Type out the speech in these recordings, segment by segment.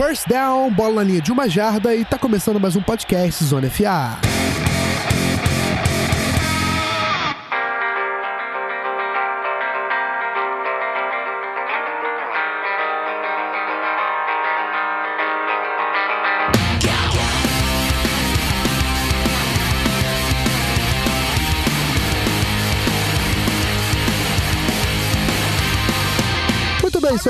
First down, bola na linha de uma jarda e tá começando mais um podcast Zona FA.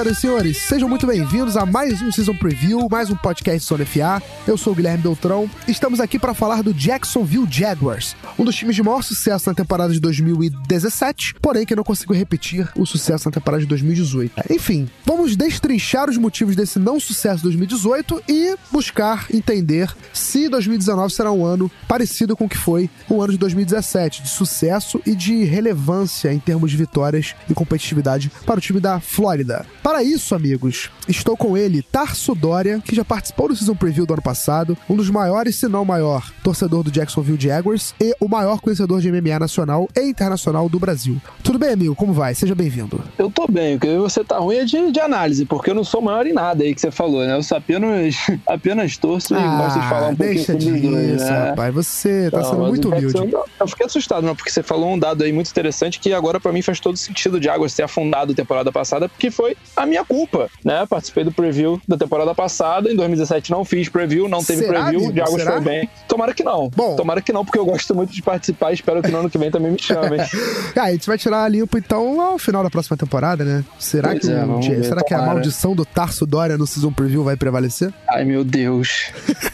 Senhoras e senhores? Sejam muito bem-vindos a mais um Season Preview, mais um podcast Sony FA. Eu sou o Guilherme Beltrão. Estamos aqui para falar do Jacksonville Jaguars, um dos times de maior sucesso na temporada de 2017, porém que não conseguiu repetir o sucesso na temporada de 2018. Enfim, vamos destrinchar os motivos desse não sucesso de 2018 e buscar entender se 2019 será um ano parecido com o que foi o ano de 2017, de sucesso e de relevância em termos de vitórias e competitividade para o time da Flórida. Para isso, amigos, estou com ele, Tarso Dória, que já participou do Season Preview do ano passado, um dos maiores, se não maior, torcedor do Jacksonville Jaguars e o maior conhecedor de MMA nacional e internacional do Brasil. Tudo bem, amigo? Como vai? Seja bem-vindo. Eu tô bem, o que você tá ruim é de, de, análise, porque eu não sou maior em nada aí que você falou, né? Eu só apenas, apenas torço ah, e gosto de falar um pouquinho sobre os dois, né? rapaz. Você tá não, sendo muito humilde. Eu, eu fiquei assustado, não, porque você falou um dado aí muito interessante que agora para mim faz todo sentido de Jaguars ter afundado temporada passada, porque foi a minha culpa, né? Participei do preview da temporada passada, em 2017 não fiz preview, não teve Será, preview, amigo? de Águas Será? foi bem. Tomara que não. Bom. Tomara que não, porque eu gosto muito de participar, espero que no ano que vem também me chamem. ah, a gente vai tirar a limpo então ao final da próxima temporada, né? Será Pois que, é, o- vamos ver, será que a maldição do Tarso Dória no Season Preview vai prevalecer? Ai, meu Deus.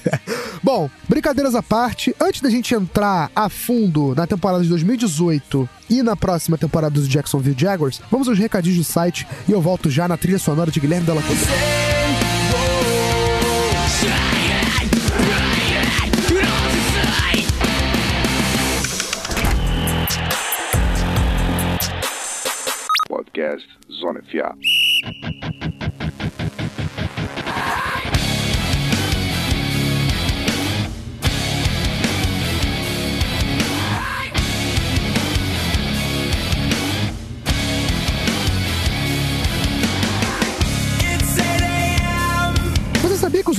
Bom, brincadeiras à parte, antes da gente entrar a fundo na temporada de 2018 e na próxima temporada dos Jacksonville Jaguars, vamos aos recadinhos do site e eu volto já na trilha sonora de Guilherme Della Cruz. Podcast Zona FA.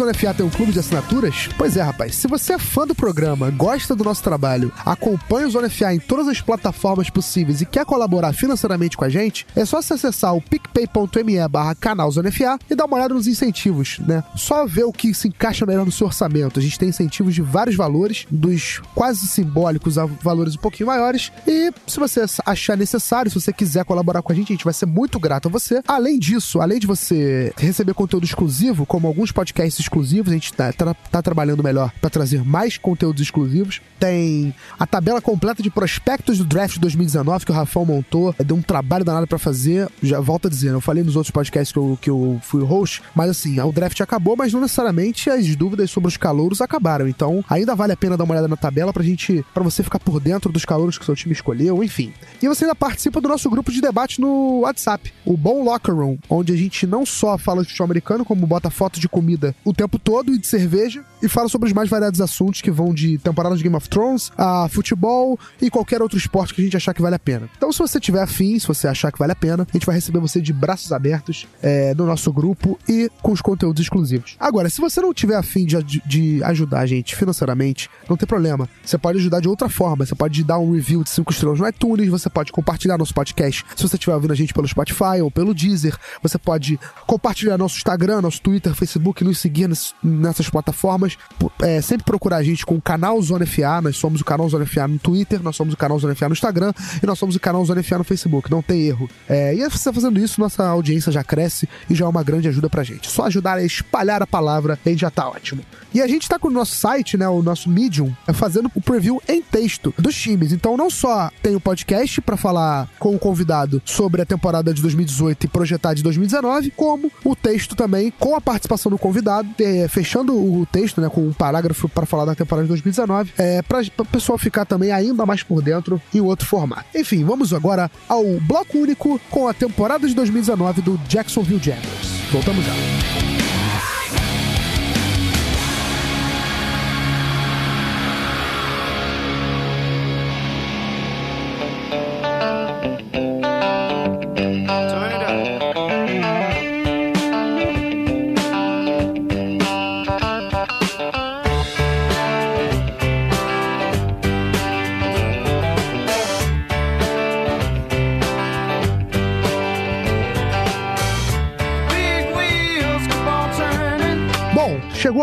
Zona FA tem um clube de assinaturas? Pois é, rapaz. Se você é fã do programa, gosta do nosso trabalho, acompanha o Zona FA em todas as plataformas possíveis e quer colaborar financeiramente com a gente, é só você acessar o picpay.me barra canal Zona FA e dar uma olhada nos incentivos, né? Só ver o que se encaixa melhor no seu orçamento. A gente tem incentivos de vários valores, dos quase simbólicos a valores um pouquinho maiores. E se você achar necessário, se você quiser colaborar com a gente, a gente vai ser muito grato a você. Além disso, além de você receber conteúdo exclusivo, como alguns podcasts exclusivos, a gente tá, tá- trabalhando melhor para trazer mais conteúdos exclusivos. Tem a tabela completa de prospectos do draft 2019 que o Rafão montou. Deu um trabalho danado para fazer. Já volto a dizer, eu falei nos outros podcasts que eu, que eu fui host, mas assim, o draft acabou, mas não necessariamente as dúvidas sobre os calouros acabaram. Então, ainda vale a pena dar uma olhada na tabela pra gente, para você ficar por dentro dos calouros que seu time escolheu, enfim. E você ainda participa do nosso grupo de debate no WhatsApp, o Bom Locker Room, onde a gente não só fala de futebol americano, como bota foto de comida o tempo todo e de cerveja, e fala sobre os mais variados assuntos que vão de temporada de Game of Thrones a futebol e qualquer outro esporte que a gente achar que vale a pena. Então, se você tiver afim, se você achar que vale a pena, a gente vai receber você de braços abertos é, no nosso grupo e com os conteúdos exclusivos. Agora, se você não tiver afim de, de ajudar a gente financeiramente, não tem problema. Você pode ajudar de outra forma. Você pode dar um review de 5 estrelas no iTunes, você pode compartilhar nosso podcast se você estiver ouvindo a gente pelo Spotify ou pelo Deezer. Você pode compartilhar nosso Instagram, nosso Twitter, Facebook, nos seguir nessas plataformas. É, sempre procurar a gente com o canal Zona FA. Nós somos o canal Zona FA no Twitter, nós somos o canal Zona FA no Instagram e nós somos o canal Zona FA no Facebook. Não tem erro. É, e você fazendo isso, nossa audiência já cresce e já é uma grande ajuda pra gente. Só ajudar a espalhar a palavra, a gente já tá ótimo. E a gente tá com o nosso site, né, o nosso Medium, é fazendo o preview em texto dos times. Então não só tem o podcast pra falar com o convidado sobre a temporada de 2018 e projetar de 2019, como o texto também com a participação do convidado, é, fechando o texto, né, com um parágrafo para falar da temporada de 2019, é, para o pessoal ficar também ainda mais por dentro em outro formato. Enfim, vamos agora ao bloco único com a temporada de 2019 do Jacksonville Jaguars. Voltamos já.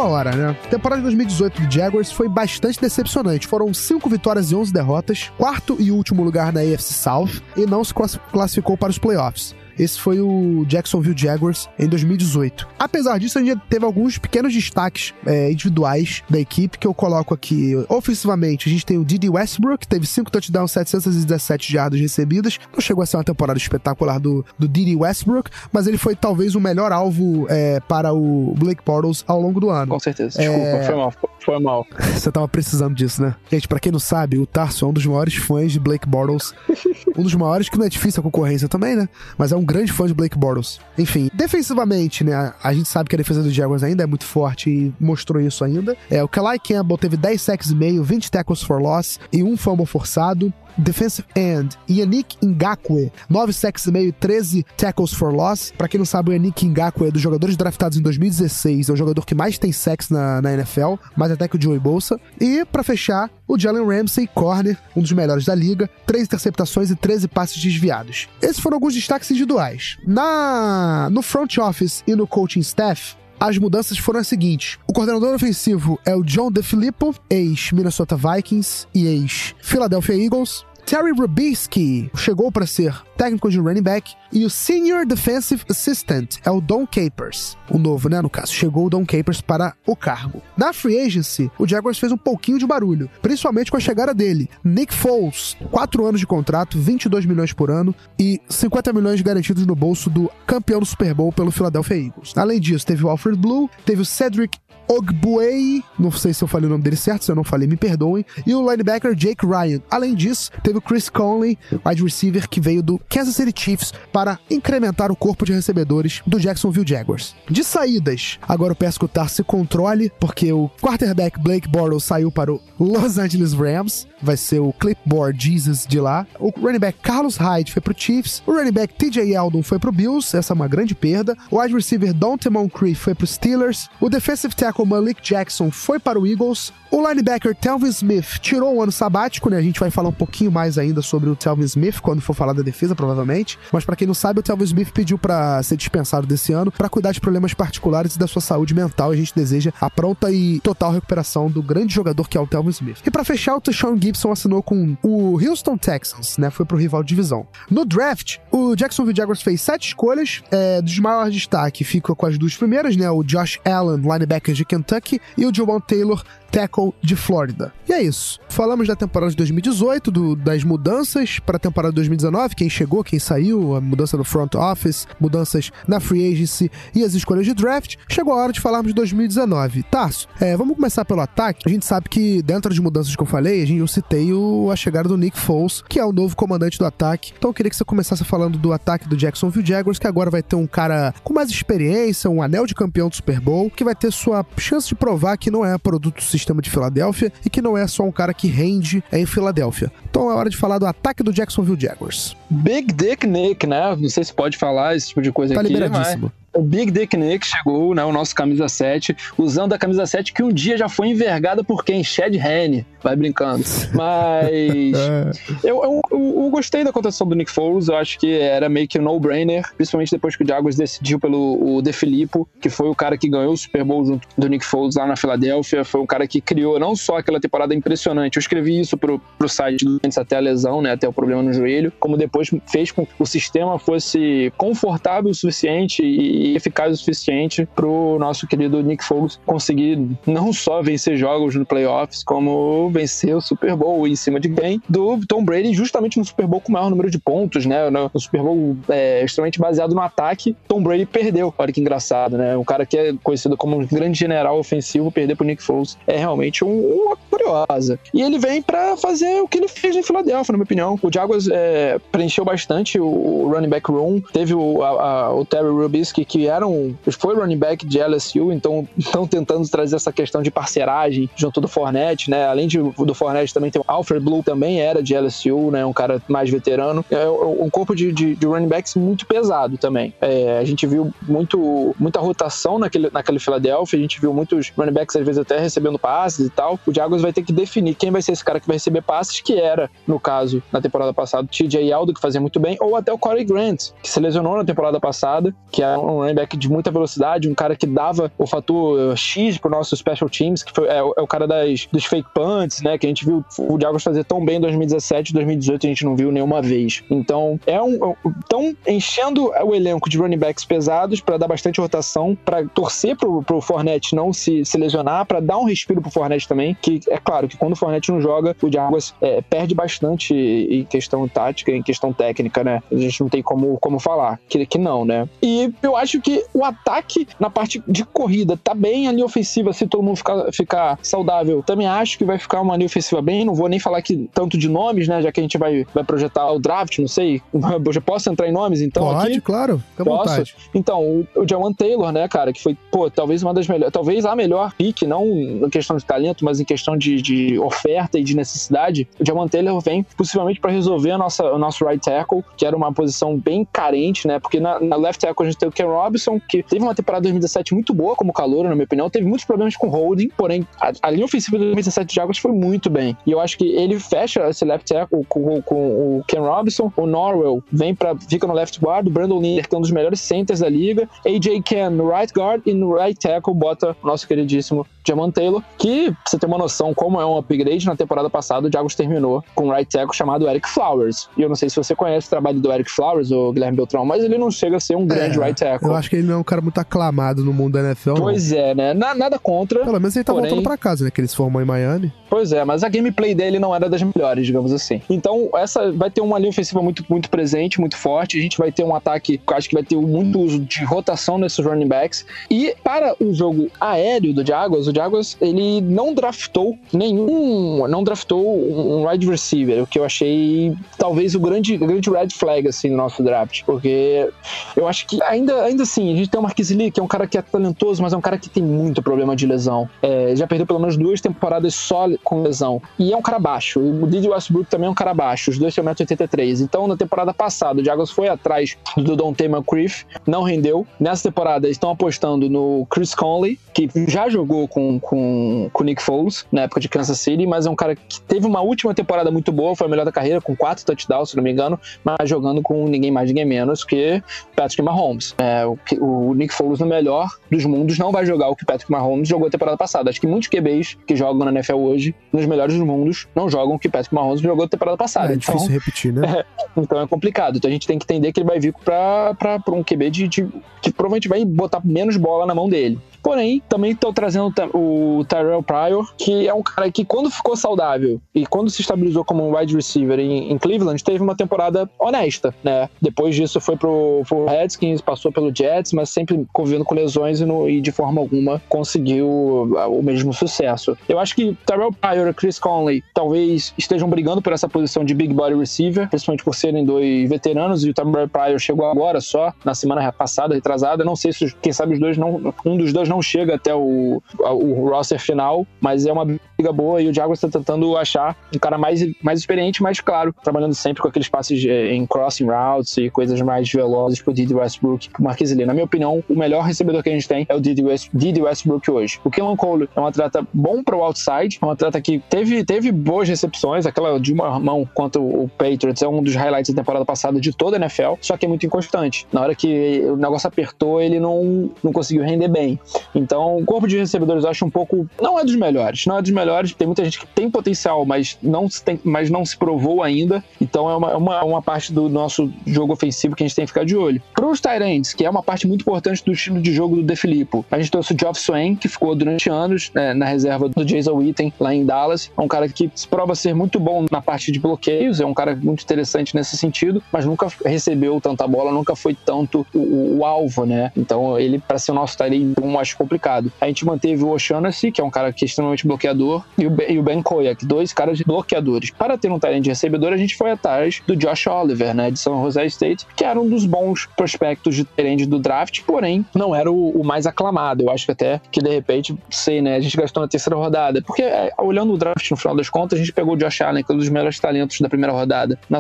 A hora, né? A temporada de 2018 do Jaguars foi bastante decepcionante. Foram cinco vitórias e 11 derrotas, quarto e último lugar na AFC South e não se classificou para os playoffs. Esse foi o Jacksonville Jaguars em 2018. Apesar disso, a gente teve alguns pequenos destaques é, individuais da equipe que eu coloco aqui. Ofensivamente, a gente tem o Didi Westbrook, que teve 5 touchdowns, 717 jardas recebidas. Não chegou a ser uma temporada espetacular do, do Didi Westbrook, mas ele foi talvez o melhor alvo é, para o Blake Bortles ao longo do ano. Com certeza. Desculpa, é... foi mal. Foi mal. Você tava precisando disso, né? Gente, pra quem não sabe, o Tarso é um dos maiores fãs de Blake Bortles. um dos maiores, que não é difícil a concorrência também, né? Mas é um grande fã de Blake Bortles. Enfim, defensivamente, né? A gente sabe que a defesa do Jaguars ainda é muito forte e mostrou isso ainda. É, o Kalai Campbell teve 10 sacks e meio, 20 tackles for loss e um fumble forçado defensive end, Yannick Ngakwe, 9 sacks e meio, 13 tackles for loss. Para quem não sabe, o Yannick Ngakwe é dos jogadores draftados em 2016, é o jogador que mais tem sacks na, na NFL, mais até que o Joey Bolsa. E para fechar, o Jalen Ramsey, corner, um dos melhores da liga, 3 interceptações e 13 passes desviados. Esses foram alguns destaques individuais. Na no front office e no coaching staff, as mudanças foram as seguintes: o coordenador ofensivo é o John DeFilippo, ex-Minnesota Vikings e ex-Philadelphia Eagles. Terry Rubisky chegou para ser técnico de running back e o Senior Defensive Assistant é o Don Capers. O novo, né, no caso. Chegou o Don Capers para o cargo. Na free agency, o Jaguars fez um pouquinho de barulho, principalmente com a chegada dele. Nick Foles, 4 anos de contrato, 22 milhões por ano e 50 milhões garantidos no bolso do campeão do Super Bowl pelo Philadelphia Eagles. Além disso, teve o Alfred Blue, teve o Cedric Ogbuei, não sei se eu falei o nome dele certo, se eu não falei, me perdoem, e o linebacker Jake Ryan. Além disso, teve o Chris Conley, wide receiver que veio do Kansas City Chiefs para incrementar o corpo de recebedores do Jacksonville Jaguars. De saídas, agora eu peço que o Tar se controle, porque o quarterback Blake Bortles saiu para o Los Angeles Rams, vai ser o Clipboard Jesus de lá. O running back Carlos Hyde foi pro Chiefs, o running back TJ Eldon foi pro Bills, essa é uma grande perda. O wide receiver Dante Moncrief foi pro Steelers, o defensive tackle Malik Jackson foi para o Eagles. O linebacker Telvin Smith tirou o ano sabático, né? A gente vai falar um pouquinho mais ainda sobre o Telvin Smith quando for falar da defesa, provavelmente. Mas para quem não sabe, o Telvin Smith pediu para ser dispensado desse ano para cuidar de problemas particulares e da sua saúde mental. A gente deseja a pronta e total recuperação do grande jogador que é o Telvin Smith. E para fechar, o Deshaun Gibson assinou com o Houston Texans, né? Foi pro rival de divisão. No draft, o Jacksonville Jaguars fez sete escolhas. É, dos maiores destaque fica com as duas primeiras, né? O Josh Allen, linebacker de Kentucky, e o João Taylor, tackle de Flórida. E é isso. Falamos da temporada de 2018, do, das mudanças para a temporada de 2019, quem chegou, quem saiu, a mudança no front office, mudanças na free agency e as escolhas de draft. Chegou a hora de falarmos de 2019. Tarso, é, vamos começar pelo ataque. A gente sabe que dentro das mudanças que eu falei, a gente, eu citei o, a chegada do Nick Foles, que é o novo comandante do ataque. Então eu queria que você começasse falando do ataque do Jacksonville Jaguars, que agora vai ter um cara com mais experiência, um anel de campeão do Super Bowl, que vai ter sua chance de provar que não é produto sistema sistema de Filadélfia e que não é só um cara que rende em Filadélfia. Então é hora de falar do ataque do Jacksonville Jaguars. Big Dick Nick, né? Não sei se pode falar esse tipo de coisa tá aqui. Liberadíssimo. Mas o Big Dick Nick chegou, né, o nosso camisa 7, usando a camisa 7 que um dia já foi envergada por quem? Shed Henne. Vai brincando. Mas é. eu, eu, eu, gostei da contratação do Nick Foles, eu acho que era meio que um no-brainer, principalmente depois que o Jaguars decidiu pelo o De Filippo, que foi o cara que ganhou o Super Bowl junto do Nick Foles lá na Filadélfia, foi o cara que criou não só aquela temporada impressionante, eu escrevi isso pro, pro site antes até a lesão, né, até o problema no joelho, como depois fez com que o sistema fosse confortável o suficiente e eficaz o suficiente pro nosso querido Nick Foles conseguir não só vencer jogos no playoffs, como vencer o Super Bowl em cima de quem? Do Tom Brady, justamente no Super Bowl com o maior número de pontos, né? No Super Bowl é, extremamente baseado no ataque, Tom Brady perdeu. Olha que engraçado, né? Um cara que é conhecido como um grande general ofensivo, perder pro Nick Foles é realmente um, uma curiosa. E ele vem para fazer o que ele fez em Filadélfia, na minha opinião. O Jaguars é, preencheu bastante o running back room, teve o, a, a, o Terry Rubisky, que eram, foi running back de LSU, então estão tentando trazer essa questão de parceragem junto do Fournette, né? Além de, do Fournette também tem o Alfred Blue, também era de LSU, né? Um cara mais veterano. É, é um corpo de, de, de running backs muito pesado também. É, a gente viu muito, muita rotação naquele, naquele Philadelphia, a gente viu muitos running backs às vezes até recebendo passes e tal. O Jaguars vai ter que definir quem vai ser esse cara que vai receber passes, que era, no caso, na temporada passada, o TJ Aldo, que fazia muito bem, ou até o Corey Grant, que se lesionou na temporada passada, que é um back de muita velocidade, um cara que dava o fator eh, X pro nosso special teams, que foi, é, é o cara das, dos fake punts, né, que a gente viu o Diagos fazer tão bem em 2017 2018 a gente não viu nenhuma vez. Então, é um. Estão enchendo o elenco de running backs pesados para dar bastante rotação, para torcer pro, pro Fornette não se, se lesionar, para dar um respiro pro Fornette também. Que é claro que quando o Fornette não joga, o Jaguars é, perde bastante em questão tática, em questão técnica, né? A gente não tem como, como falar que, que não, né? E eu acho que o ataque na parte de corrida tá bem, a linha ofensiva, se todo mundo ficar, ficar saudável, também acho que vai ficar uma linha ofensiva bem. Não vou nem falar que tanto de nomes, né? Já que a gente vai, vai projetar o draft, não sei. Eu já posso entrar em nomes, então? Pode, aqui? claro. Fica Posso? vontade. Então, o, o Jawan Taylor, né, cara, que foi, pô, talvez uma das melhores, talvez a melhor pick, não em questão de talento, mas em questão de, de oferta e de necessidade. O Jawan Taylor vem possivelmente para resolver a nossa, o nosso right tackle, que era uma posição bem carente, né, porque na, na left tackle a gente tem o Ken Robinson, que teve uma temporada de 2017 muito boa como calor, na minha opinião, teve muitos problemas com holding, porém a, a linha ofensiva de 2017 de Jaguars foi muito bem. E eu acho que ele fecha esse left tackle com, com o Ken Robinson, o Norwell vem para fica no left guard, o Brandon Linder, que é um dos melhores centers da liga, AJ Ken no right guard e no right tackle bota o nosso queridíssimo Jaman Taylor, que, pra você ter uma noção como é um upgrade, na temporada passada o Jaguars terminou com um right tackle chamado Eric Flowers. E eu não sei se você conhece o trabalho do Eric Flowers, ou Guilherme Beltrão, mas ele não chega a ser um grande É, right tackle. Eu acho que ele não é um cara muito aclamado no mundo da NFL. não. Pois é, né? Na- nada contra. Pelo menos ele tá porém- voltando pra casa, né? Que ele se formou em Miami. Pois é, mas a gameplay dele não era das melhores, digamos assim. Então, essa vai ter uma linha ofensiva muito, muito presente, muito forte. A gente vai ter um ataque acho que vai ter muito uso de rotação nesses running backs. E para o jogo aéreo do Jaguars, o Jaguars ele não draftou nenhum, não draftou um wide receiver, o que eu achei talvez o grande, grande red flag assim no nosso draft, porque eu acho que ainda, ainda assim a gente tem o Marquis Lee, que é um cara que é talentoso, mas é um cara que tem muito problema de lesão. É, já perdeu pelo menos duas temporadas só com lesão. E é um cara baixo. O Didi Westbrook também é um cara baixo. Os dois têm 1,83m. Então, na temporada passada, o Jaguars foi atrás do Dante McCriff, não rendeu. Nessa temporada, estão apostando no Chris Conley, que já jogou com, com, com o Nick Foles na época de Kansas City, mas é um cara que teve uma última temporada muito boa, foi a melhor da carreira, com quatro touchdowns, se não me engano, mas jogando com ninguém mais, ninguém menos que Patrick Mahomes. É, o, Nick Foles, no melhor dos mundos, não vai jogar o que Patrick Mahomes jogou a temporada passada. Acho que muitos QBs que jogam na NFL hoje, nos melhores dos mundos, não jogam o que Patrick Mahomes jogou a temporada passada. é então, difícil repetir, né? então é complicado. Então a gente tem que entender que ele vai vir pra um QB de, de- que provavelmente vai botar menos bola na mão dele. Porém, também estou trazendo o Tyrell Pryor, que é um cara que, quando ficou saudável e quando se estabilizou como um wide receiver em, em Cleveland, teve uma temporada honesta, né? Depois disso foi pro, pro Redskins, passou pelo Jets, mas sempre convivendo com lesões e, no- e de forma alguma conseguiu ah, o mesmo sucesso. Eu acho que Tyrell Pryor e Chris Conley talvez estejam brigando por essa posição de big body receiver, principalmente por serem dois veteranos, e o Tyrell Pryor chegou agora só, na semana passada, retrasada. Não sei se, quem sabe, os dois não, um dos dois não chega até o, o roster final, mas é uma boa e o Jaguars está tentando achar um cara mais, mais experiente, mais claro, trabalhando sempre com aqueles passes eh, em crossing routes e coisas mais velozes pro Didi Westbrook, pro Marquise Lee. Na minha opinião, o melhor recebedor que a gente tem é o Didi, West, Didi Westbrook hoje. O Kellen Cole é um atleta bom pro outside, é um atleta que teve, teve boas recepções, aquela de uma mão contra o Patriots é um dos highlights da temporada passada de toda a NFL, só que é muito inconstante. Na hora que o negócio apertou, ele não, não conseguiu render bem. Então, o corpo de recebedores eu acho um pouco. Não é dos melhores. Não é dos melhores. Tem muita gente que tem potencial, mas não se, tem, mas não se provou ainda. Então, é uma, é uma, uma parte do nosso jogo ofensivo que a gente tem que ficar de olho. Para os Tyrants, que é uma parte muito importante do estilo de jogo do De Filippo, a gente trouxe o Geoff Swain, que ficou durante anos né, na reserva do Jason Witten, lá em Dallas. É um cara que se prova ser muito bom na parte de bloqueios. É um cara muito interessante nesse sentido, mas nunca recebeu tanta bola, nunca foi tanto o, o- o alvo, né? Então, ele, para ser o nosso Tyrant, eu acho complicado. A gente manteve o O'Shaughnessy, que é um cara que é extremamente bloqueador, e o, Ben- Ben Koyak, dois caras bloqueadores. Para ter um talento de recebedor, a gente foi atrás do Josh Oliver, né, de São José State, que era um dos bons prospectos de talento do draft, porém, não era o, o mais aclamado. Eu acho que até que, de repente, sei, né, a gente gastou na terceira rodada. Porque, é, olhando o draft no final das contas, a gente pegou o Josh Allen, que é um dos melhores talentos da primeira rodada, na,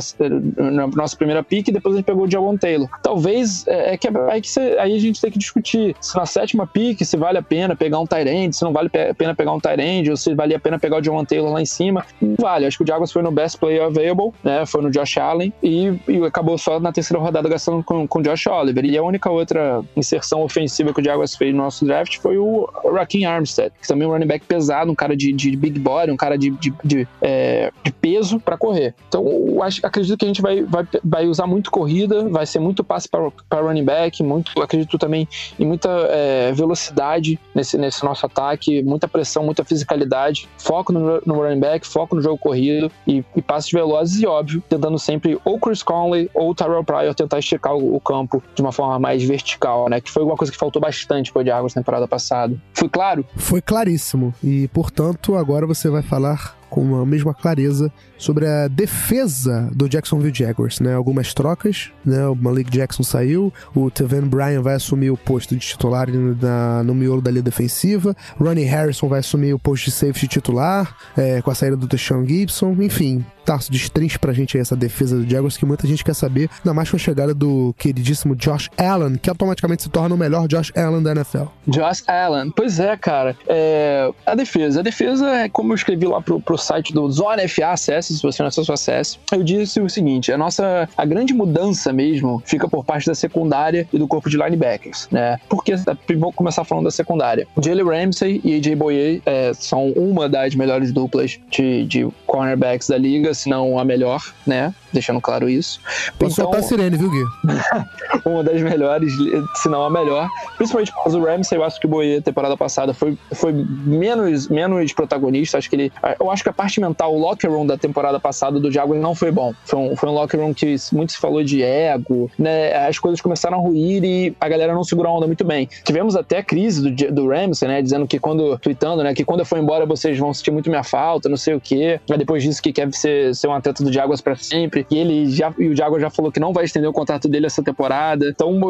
na nossa primeira pick, e depois a gente pegou o Jawan Taylor. Talvez, é, é que, aí, que cê- aí a gente tem que discutir se na sétima pick se vale a pena pegar um Tyrande, se não vale a pena pegar um Tyrande, ou se vale valia a pena pegar o John Taylor lá em cima. Vale, acho que o Jaguars foi no best player available, né? Foi no Josh Allen e, e acabou só na terceira rodada gastando com, com Josh Oliver. E a única outra inserção ofensiva que o Jaguars fez no nosso draft foi o Raheem Armstead, que também é um running back pesado, um cara de, de big body, um cara de, de, de, é, de peso para correr. Então, acho, acredito que a gente vai, vai, vai usar muito corrida, vai ser muito passe para running back, muito, acredito também em muita é, velocidade nesse, nesse nosso ataque, muita pressão, muita fisicalidade, foco no, no running back, foco no jogo corrido e, e passes velozes e, óbvio, tentando sempre ou Chris Conley ou Tyrell Pryor tentar esticar o, o, campo de uma forma mais vertical, né? Que foi uma coisa que faltou bastante para o Diagos na temporada passada. Foi claro? Foi claríssimo. E, portanto, agora você vai falar com a mesma clareza sobre a defesa do Jacksonville Jaguars, né? Algumas trocas, né? O Malik Jackson saiu, o Teven Bryan vai assumir o posto de titular na, no miolo da linha defensiva, Ronnie Harrison vai assumir o posto de safety titular, é, com a saída do Deshaun Gibson, enfim, Tarso, destrinche pra gente essa defesa do Jaguars que muita gente quer saber, ainda mais com a chegada do queridíssimo Josh Allen, que automaticamente se torna o melhor Josh Allen da NFL. Josh Allen, pois é, cara. É... A defesa. A defesa é como eu escrevi lá pro, pro site do Zona FA, acesse, se você não acessou, acesse. Eu disse o seguinte: a nossa a grande mudança mesmo fica por parte da secundária e do corpo de linebackers, né? Porque vamos começar falando da secundária. Jalen Ramsey e AJ Boye é, são uma das melhores duplas de, de cornerbacks da liga se não a melhor, né? Deixando claro isso. Pode então, soltar a sirene, viu, Gui? uma das melhores, se não a melhor. Principalmente por causa do Ramsey, eu acho que o Boye, temporada passada, foi, foi menos, menos protagonista. Acho que ele. Eu acho que a parte mental, o locker room da temporada passada do Jaguars não foi bom. Foi um, foi um locker room que muito se falou de ego, né? As coisas começaram a ruir e a galera não segurou a onda muito bem. Tivemos até a crise do, do Ramsey, né? Dizendo que quando, tweetando, né? Que quando eu for embora vocês vão sentir muito minha falta, não sei o quê. Mas depois disso que quer ser, ser um atleta do Jaguars para sempre. E ele já, e o Jaguars já falou que não vai estender o contrato dele essa temporada. Então,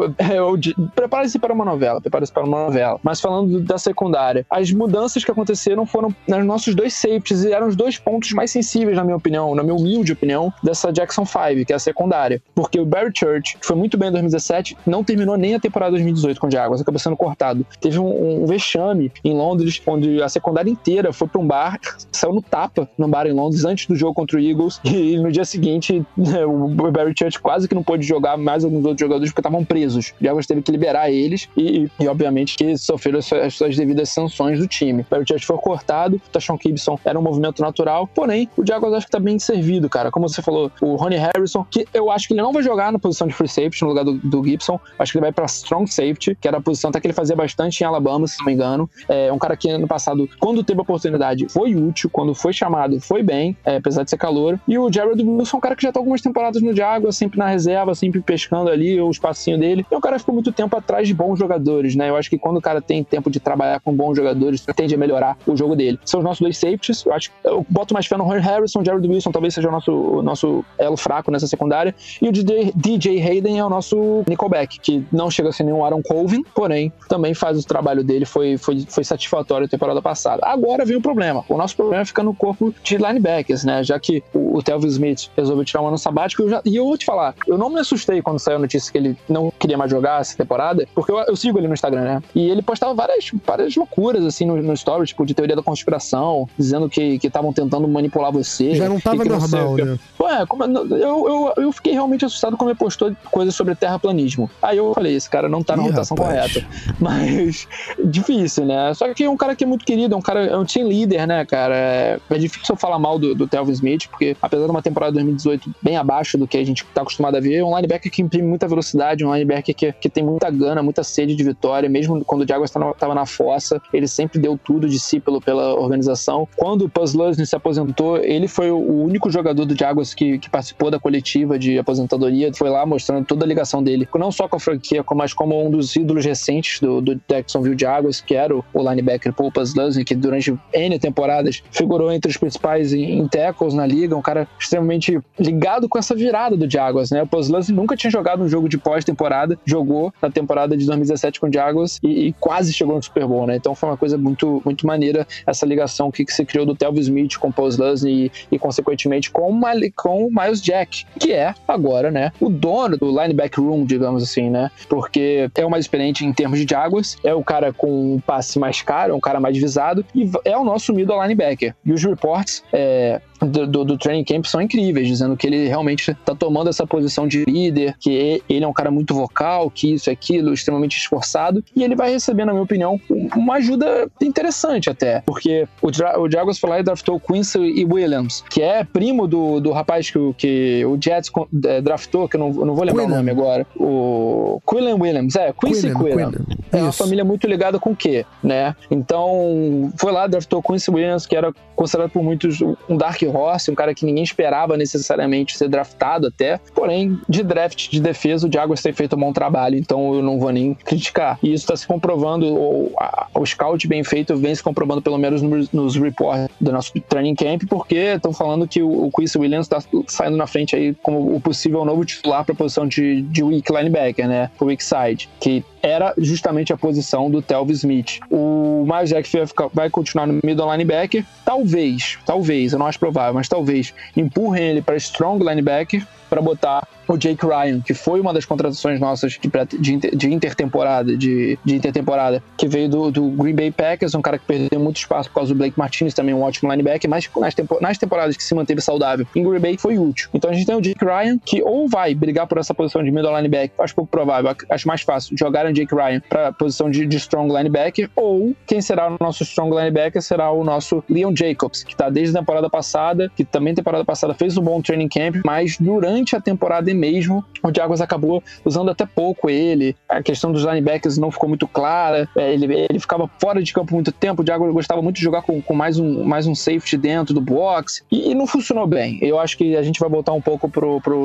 prepare-se para uma novela, prepare-se para uma novela. Mas falando da secundária, as mudanças que aconteceram foram nos nossos dois safeties e eram os dois pontos mais sensíveis, na minha opinião, na minha humilde opinião, dessa Jackson 5, que é a secundária. Porque o Barry Church, que foi muito bem em 2017, não terminou nem a temporada 2018 com o Jaguars, acabou sendo cortado. Teve um, um vexame em Londres, onde a secundária inteira foi para um bar, saiu no tapa no bar em Londres antes do jogo contra o Eagles, e no dia seguinte o Barry Church quase que não pôde jogar mais alguns outros jogadores porque estavam presos. O Jaguars teve que liberar eles e, e obviamente, que sofreram as, as suas devidas sanções do time. O Barry Church foi cortado, o Tashon Gibson era um movimento natural, porém, o Jaguars acho que tá bem servido, cara. Como você falou, o Ronnie Harrison, que eu acho que ele não vai jogar na posição de free safety no lugar do, do Gibson, acho que ele vai pra strong safety, que era a posição até que ele fazia bastante em Alabama, se não me engano. É um cara que ano passado, quando teve a oportunidade, foi útil, quando foi chamado, foi bem, é, apesar de ser calor. E o Jared Wilson é um cara que já algumas temporadas no Jaguars, sempre na reserva, sempre pescando ali o espacinho dele. E o cara ficou muito tempo atrás de bons jogadores, né? Eu acho que quando o cara tem tempo de trabalhar com bons jogadores, tende a melhorar o jogo dele. São os nossos dois safeties. Eu acho que eu boto mais fé no Ronnie Harrison, Jared Wilson talvez seja o nosso, o nosso elo fraco nessa secundária. E o DJ, DJ Hayden é o nosso Nickelback, que não chega a ser nenhum Aaron Colvin, porém também faz o trabalho dele, foi, foi, foi satisfatório a temporada passada. Agora vem o problema. O nosso problema fica no corpo de linebackers, né? Já que o, o Telvin Smith resolveu tirar um ano sabático. Eu já, e eu vou te falar, eu não me assustei quando saiu a notícia que ele não queria mais jogar essa temporada, porque eu, eu sigo ele no Instagram, né? E ele postava várias, várias loucuras, assim, no, no story, tipo, de teoria da conspiração, dizendo que estavam tentando manipular você. Já não tava que normal, não né? Ué, como, eu, eu, eu fiquei realmente assustado quando ele postou coisas sobre terraplanismo. Aí eu falei, esse cara não tá na Ih, rotação rapaz. correta. Mas, difícil, né? Só que é um cara que é muito querido, é um cara, é um team leader, né, cara? É, é difícil eu falar mal do, do Telvin Smith, porque apesar de uma temporada 2018 bem abaixo do que a gente tá acostumado a ver, é um linebacker que imprime muita velocidade, um linebacker que, que tem muita gana, muita sede de vitória, mesmo quando o Jaguars estava na fossa, ele sempre deu tudo de si pelo, pela organização. Quando o Puzz Lusney se aposentou, ele foi o único jogador do Jaguars que, que participou da coletiva de aposentadoria, foi lá mostrando toda a ligação dele, não só com a franquia, mas como um dos ídolos recentes do, do Jacksonville Jaguars, que era o, linebacker Paul Puzz Lusney, que durante N temporadas figurou entre os principais em, em tackles na liga, um cara extremamente ligado com essa virada do Jaguars, né? O Lusney nunca tinha jogado um jogo de pós-temporada, jogou na temporada de 2017 com o Jaguars e, e, quase chegou no Super Bowl, né? Então foi uma coisa muito, muito maneira essa ligação que, que se criou do Telvin Smith com o Lusney e, e, consequentemente, com, uma, com o Miles Jack, que é agora, né, o dono do linebacker room, digamos assim, né? Porque é o mais experiente em termos de Jaguars, é o cara com um passe mais caro, é um cara mais visado e é o nosso middle linebacker. E os reports é, do, do, do, training camp são incríveis, dizendo que ele realmente está tomando essa posição de líder, que ele é um cara muito vocal, que isso, aquilo, extremamente esforçado, e ele vai receber, na minha opinião, uma ajuda interessante até, porque o, o Jaguars foi lá e draftou Quincy e Williams, que é primo do, do rapaz que, que o Jets é, draftou, que eu não, eu não vou lembrar Quillen. o nome agora, o Quillen Williams, é, Quincy Quillen. É uma família muito ligada com o quê, né? Então, foi lá, draftou Quincy Williams, que era considerado por muitos um dark horse, um cara que ninguém esperava necessariamente ser draftado até. Porém, de draft de defesa, o Jaguars tem feito um bom trabalho, então eu não vou nem criticar. E isso está se comprovando, o, a, o scout bem feito vem se comprovando pelo menos nos, nos reports do nosso training camp, porque estão falando que o, o Chris Williams está saindo na frente aí como o possível novo titular para a posição de, de weak linebacker, né? Pro weak side, que era justamente a posição do Telvin Smith. O Miles Jack vai continuar no middle linebacker. Talvez, talvez, eu não acho provável, mas talvez empurrem ele para strong linebacker para botar o Jake Ryan, que foi uma das contratações nossas de, de, de intertemporada, de, de intertemporada, que veio do, do, Green Bay Packers, um cara que perdeu muito espaço por causa do Blake Martinez, também um ótimo linebacker, mas nas, tempo, nas temporadas que se manteve saudável em Green Bay foi útil. Então a gente tem o Jake Ryan, que ou vai brigar por essa posição de middle linebacker, acho pouco provável, acho mais fácil jogar o Jake Ryan para posição de, de, strong linebacker, ou quem será o nosso strong linebacker será o nosso Leon Jacobs, que está desde a temporada passada, que também temporada passada fez um bom training camp, mas durante a temporada mesmo, o Jaguars acabou usando até pouco ele. A questão dos linebackers não ficou muito clara. É, ele, ele ficava fora de campo muito tempo. O Jaguars gostava muito de jogar com, com mais, um, mais um safety dentro do box. E, e, não funcionou bem. Eu acho que a gente vai voltar um pouco pro, pro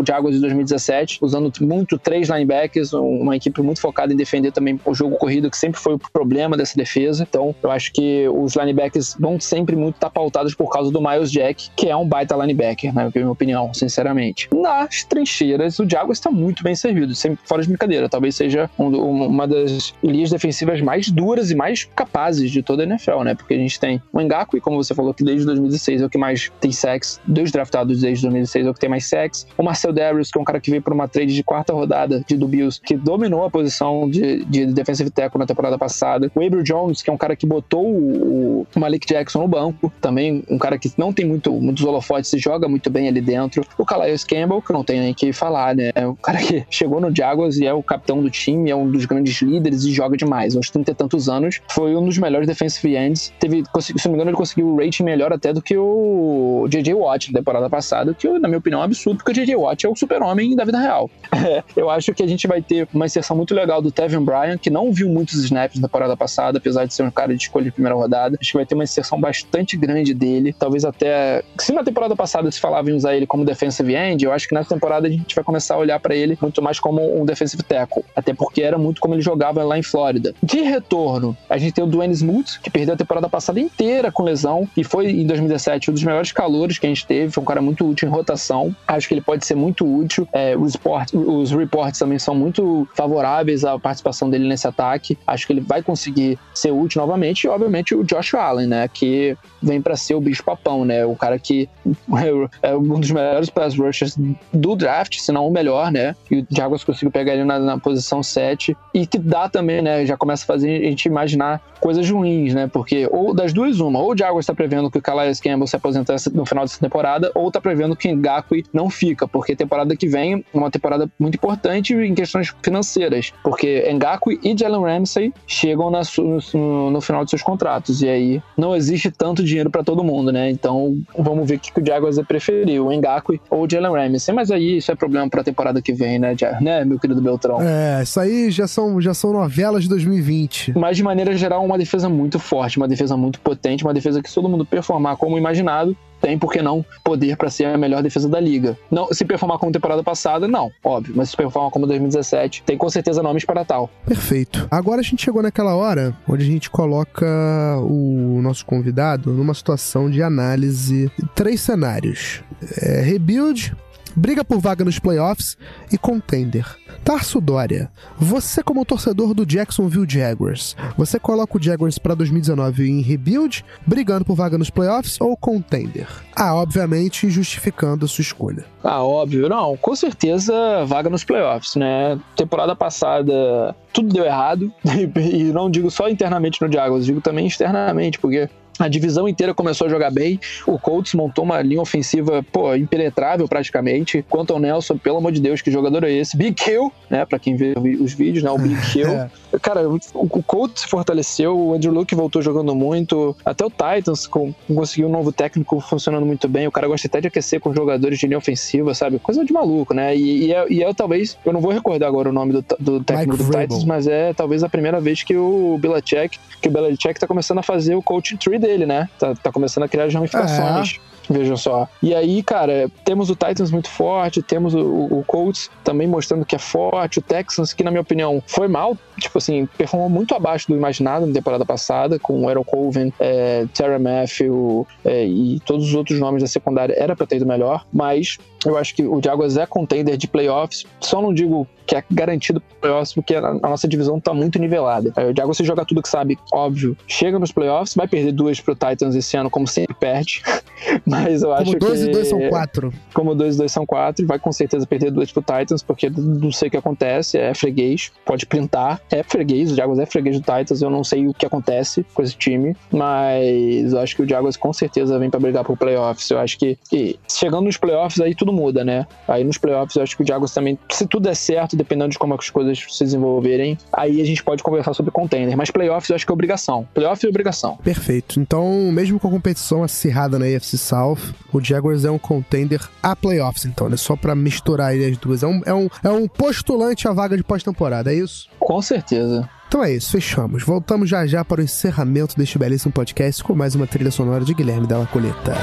o Jaguars de 2017, usando muito três linebackers, uma equipe muito focada em defender também o jogo corrido, que sempre foi o problema dessa defesa. Então, eu acho que os linebackers vão sempre muito estar pautados por causa do Miles Jack, que é um baita linebacker, na minha opinião, sinceramente nas trincheiras, o Jaguars está muito bem servido, sem, fora de brincadeira. Talvez seja um, uma das linhas defensivas mais duras e mais capazes de toda a NFL, né? Porque a gente tem o Ngaku, como você falou, que desde 2016 é o que mais tem sacks, dois draftados desde 2016 é o que tem mais sacks. O Marcel Darius, que é um cara que veio por uma trade de quarta rodada de do Bills, que dominou a posição de, de defensive tackle na temporada passada. O Abel Jones, que é um cara que botou o, o Malik Jackson no banco, também um cara que não tem muito, muitos holofotes e joga muito bem ali dentro. O Calais Campbell, que não tem nem que falar, né? É o cara que chegou no Jaguars e é o capitão do time, é um dos grandes líderes e joga demais. Aos 30 e tantos anos, foi um dos melhores defensive ends. Teve, se não me engano, ele conseguiu o rating melhor até do que o J.J. Watt na temporada passada, que, na minha opinião, é um absurdo, porque o J.J. Watt é o super-homem da vida real. eu acho que a gente vai ter uma inserção muito legal do Tevin Bryan, que não viu muitos snaps na temporada passada, apesar de ser um cara de escolha de primeira rodada. Acho que vai ter uma inserção bastante grande dele. Talvez até. Se na temporada passada se falava em usar ele como defensive end, eu acho que nessa temporada a gente vai começar a olhar para ele muito mais como um defensive tackle. Até porque era muito como ele jogava lá em Flórida. De retorno, a gente tem o Dwayne Smoot, que perdeu a temporada passada inteira com lesão e foi em 2017 um dos melhores calores que a gente teve. Foi um cara muito útil em rotação. Acho que ele pode ser muito útil. É, os, report, os reports também são muito favoráveis à participação dele nesse ataque. Acho que ele vai conseguir ser útil novamente. E, obviamente, o Josh Allen, né? Que vem para ser o bicho-papão, né? O cara que é um dos melhores pass rushers do draft, se não o melhor, né? E o Jaguars conseguiu pegar ele na, na, posição 7 e que dá também, né? Já começa a fazer a gente imaginar coisas ruins, né? Porque ou das duas, uma, ou o Jaguars está prevendo que o Calais Campbell se aposentar no final dessa temporada, ou está prevendo que o não fica, porque temporada que vem é uma temporada muito importante em questões financeiras, porque Ngakwe e Jalen Ramsey chegam na, no, no final de seus contratos, e aí não existe tanto dinheiro para todo mundo, né? Então vamos ver o que, que o Jaguars vai preferir, o Ngakwe ou o Jalen Ramsey, mas aí isso é problema pra temporada que vem, né, né, meu querido Beltrão? É, isso aí já são, já são novelas de 2020. Mas de maneira geral, uma defesa muito forte, uma defesa muito potente, uma defesa que se todo mundo performar como imaginado, tem, por que não, poder para ser a melhor defesa da liga. Não, se performar como temporada passada, não, óbvio, mas se performar como 2017, tem com certeza nomes para tal. Perfeito. Agora a gente chegou naquela hora onde a gente coloca o nosso convidado numa situação de análise. Três cenários: é, rebuild, briga por vaga nos playoffs e contender. Tarso Dória, você como torcedor do Jacksonville Jaguars, você coloca o Jaguars para 2019 em rebuild, brigando por vaga nos playoffs ou contender? Ah, obviamente justificando a sua escolha. Ah, óbvio. Não, com certeza vaga nos playoffs, né? Temporada passada tudo deu errado, e não digo só internamente no Jaguars, digo também externamente, porque a divisão inteira começou a jogar bem. O Colts montou uma linha ofensiva, pô, impenetrável praticamente. Quanto ao Nelson, pelo amor de Deus, que jogador é esse? Big Kill, né? Pra quem vê os vídeos, né? O Big Kill. É. Cara, o Colts se fortaleceu, o Andrew Luke voltou jogando muito. Até o Titans com, conseguiu um novo técnico funcionando muito bem. O cara gosta até de aquecer com jogadores de linha ofensiva, sabe? Coisa de maluco, né? E, e, é, e é, talvez, eu não vou recordar agora o nome do, do técnico Mike do Vrabel. Titans, mas é talvez a primeira vez que o Belichick, que o Belichick tá começando a fazer o coaching tree dele dele, né? Tá, tá começando a criar ramificações. É. Vejam só. E aí, cara, temos o Titans muito forte, temos o, o Colts também mostrando que é forte, o Texans, que na minha opinião foi mal, tipo assim, performou muito abaixo do imaginado na temporada passada, com o Aaron Colvin, é, Terra Matthew é, e todos os outros nomes da secundária, era pra ter ido melhor, mas eu acho que o Jaguars é contender de playoffs, só não digo que é garantido pro playoffs, porque a, nossa divisão tá muito nivelada. Aí, o Jaguars você joga tudo que sabe, óbvio, chega nos playoffs, vai perder duas pro Titans esse ano, como sempre perde, mas eu acho como dois que... e dois são quatro. Como dois e dois são quatro, vai com certeza perder duas pro Titans, porque não sei o que acontece, é freguês, pode printar, é freguês, o Jaguars é freguês do Titans, eu não sei o que acontece com esse time, mas eu acho que o Jaguars com certeza vem para brigar pro playoffs. Eu acho que, que, chegando nos playoffs aí tudo muda, né? Aí nos playoffs eu acho que o Jaguars também, se tudo der certo, dependendo de como as coisas se desenvolverem, aí a gente pode conversar sobre contender. Mas playoffs eu acho que é obrigação. Playoffs é obrigação. Perfeito. Então, mesmo com a competição acirrada na AFC South, o Jaguars é um contender a playoffs, então, né? Só pra misturar aí as duas. É um, é um, é um postulante à vaga de pós-temporada, é isso? Com certeza. Então é isso, fechamos. Voltamos já já para o encerramento deste belíssimo podcast com mais uma trilha sonora de Guilherme Della Coleta.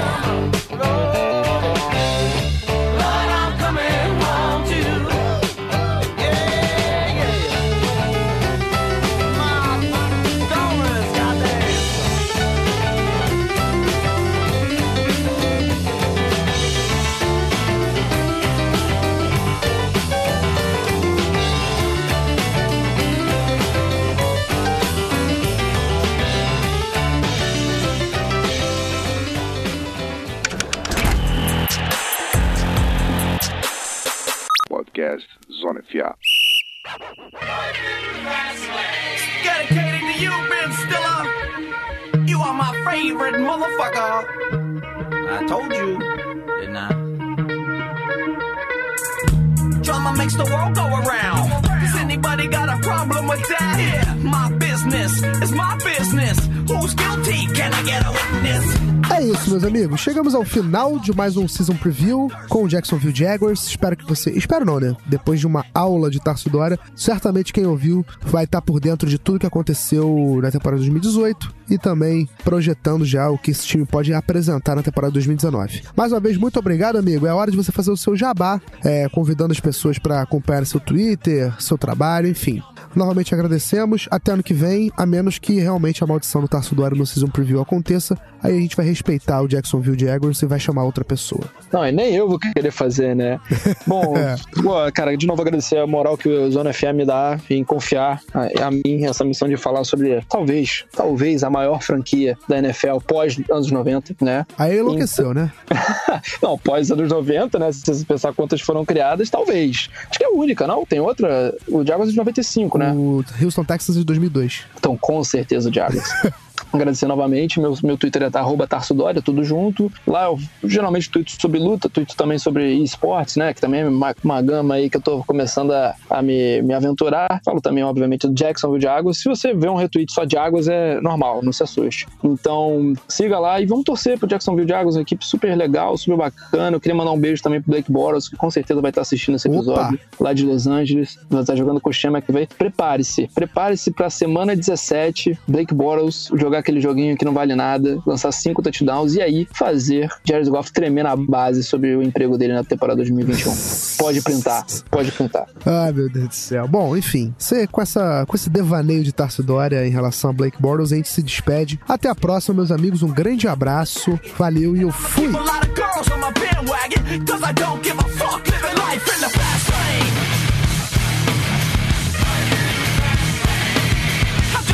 Chegamos ao final de mais um Season Preview com o Jacksonville Jaguars. Espero que você. Espero não, né? Depois de uma aula de Tarso Dora, certamente quem ouviu vai estar por dentro de tudo que aconteceu na temporada 2018 e também projetando já o que esse time pode apresentar na temporada 2019. Mais uma vez, muito obrigado, amigo. É hora de você fazer o seu jabá, é, convidando as pessoas para acompanhar seu Twitter, seu trabalho, enfim. Novamente agradecemos. Até ano que vem, a menos que realmente a maldição do Tarso Dora no Season Preview aconteça. Aí a gente vai respeitar o Jacksonville Jaguars e vai chamar outra pessoa. Não, e nem eu vou querer fazer, né? Bom, é. pô, cara, de novo agradecer a moral que o Zona FM dá em confiar a, a, mim essa missão de falar sobre, talvez, talvez a maior franquia da NFL pós anos 90, né? Aí enlouqueceu, então... né? não, pós anos 90, né? Se você pensar quantas foram criadas, talvez. Acho que é a única, não? Tem outra, o Jaguars de 95, né? O Houston Texans de 2002. Então, com certeza o Jaguars. agradecer novamente. Meu, meu Twitter é arroba Tarso Dória, tudo junto. Lá eu geralmente tweeto sobre luta, tweeto também sobre esportes, né? Que também é uma, uma gama aí que eu tô começando a, a me, me aventurar. Falo também, obviamente, do Jacksonville de Águas. Se você vê um retweet só de Águas, é normal, não se assuste. Então, siga lá e vamos torcer pro Jacksonville de Águas, uma equipe super legal, super bacana. Eu queria mandar um beijo também pro Blake Boros, que com certeza vai estar assistindo esse episódio Opa. lá de Los Angeles. Vai estar jogando com o Chema que vem. Prepare-se, prepare-se pra semana 17, Blake Boros jogar jogar aquele joguinho que não vale nada, lançar cinco touchdowns e aí fazer Jared Goff tremer na base sobre o emprego dele na temporada 2021. Pode printar, pode printar. Ai, meu Deus do céu. Bom, enfim, você, com, essa, com esse devaneio de Tarso Dória em relação a Blake Bortles, a gente se despede. Até a próxima, meus amigos. Um grande abraço. Valeu e eu fui.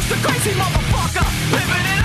Just a crazy motherfucker, living up.